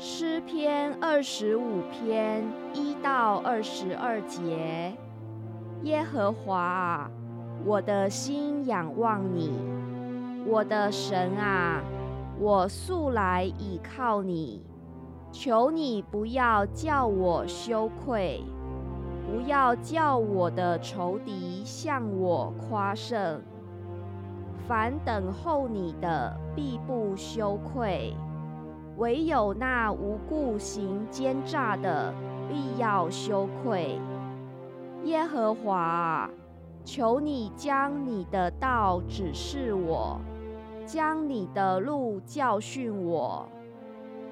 诗篇二十五篇一到二十二节，耶和华啊，我的心仰望你，我的神啊，我素来倚靠你，求你不要叫我羞愧，不要叫我的仇敌向我夸胜。凡等候你的，必不羞愧。唯有那无故行奸诈的，必要羞愧。耶和华，求你将你的道指示我，将你的路教训我。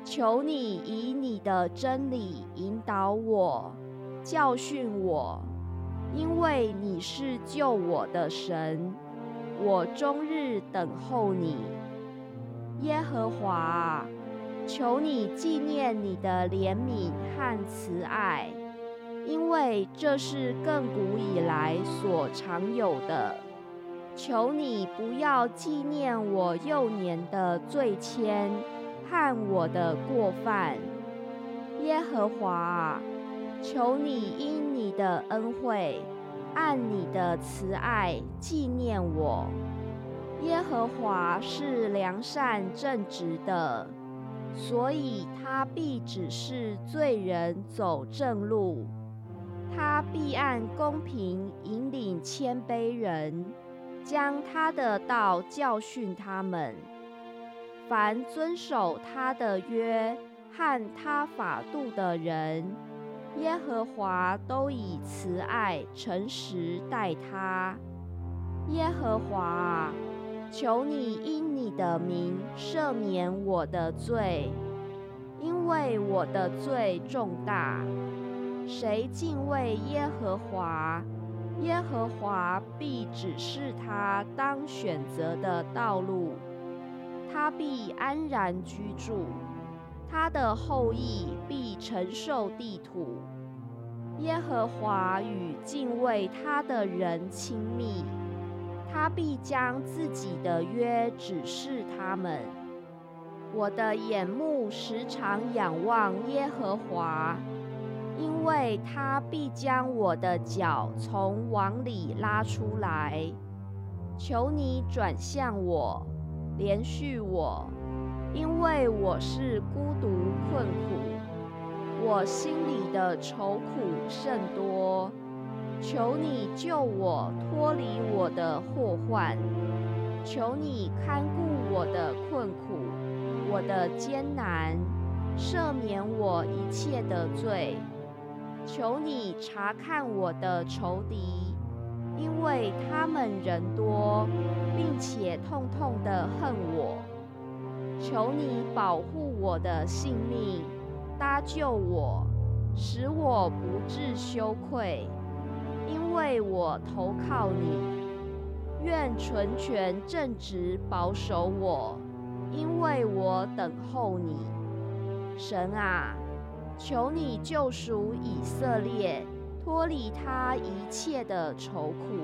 求你以你的真理引导我，教训我，因为你是救我的神，我终日等候你。耶和华。求你纪念你的怜悯和慈爱，因为这是亘古以来所常有的。求你不要纪念我幼年的罪愆和我的过犯，耶和华，求你因你的恩惠，按你的慈爱纪念我。耶和华是良善正直的。所以他必指示罪人走正路，他必按公平引领谦卑人，将他的道教训他们。凡遵守他的约和他法度的人，耶和华都以慈爱诚实待他。耶和华。求你因你的名赦免我的罪，因为我的罪重大。谁敬畏耶和华，耶和华必指示他当选择的道路，他必安然居住，他的后裔必承受地土。耶和华与敬畏他的人亲密。他必将自己的约指示他们。我的眼目时常仰望耶和华，因为他必将我的脚从网里拉出来。求你转向我，连续我，因为我是孤独困苦，我心里的愁苦甚多。求你救我脱离我的祸患，求你看顾我的困苦，我的艰难，赦免我一切的罪。求你查看我的仇敌，因为他们人多，并且痛痛的恨我。求你保护我的性命，搭救我，使我不致羞愧。为我投靠你，愿纯全正直保守我，因为我等候你。神啊，求你救赎以色列，脱离他一切的愁苦。